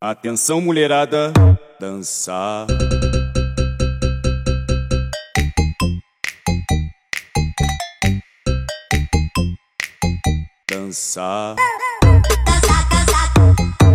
Atenção, mulherada, dançar. Dançar. Desenrola,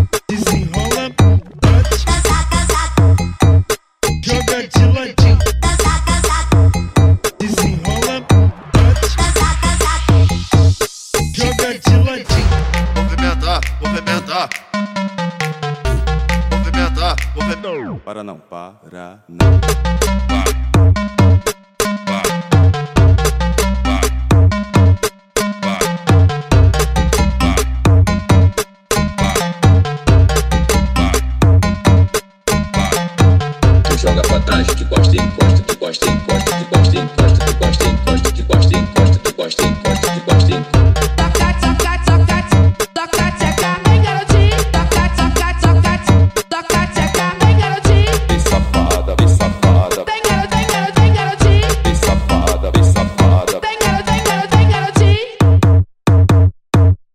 Movimentar, movimentar. Para não, para não. Joga pra trás,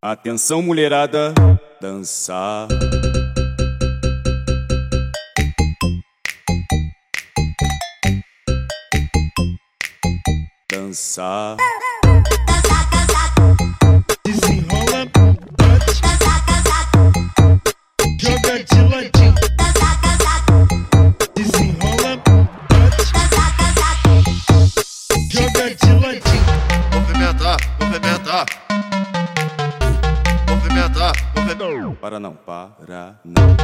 Atenção, mulherada, dançar. Dançar. Desenrola, bate, Para não, para não.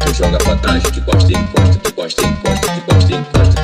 Tu joga pra trás, que gosta, encosta, que gosta, encosta, que gosta, encosta,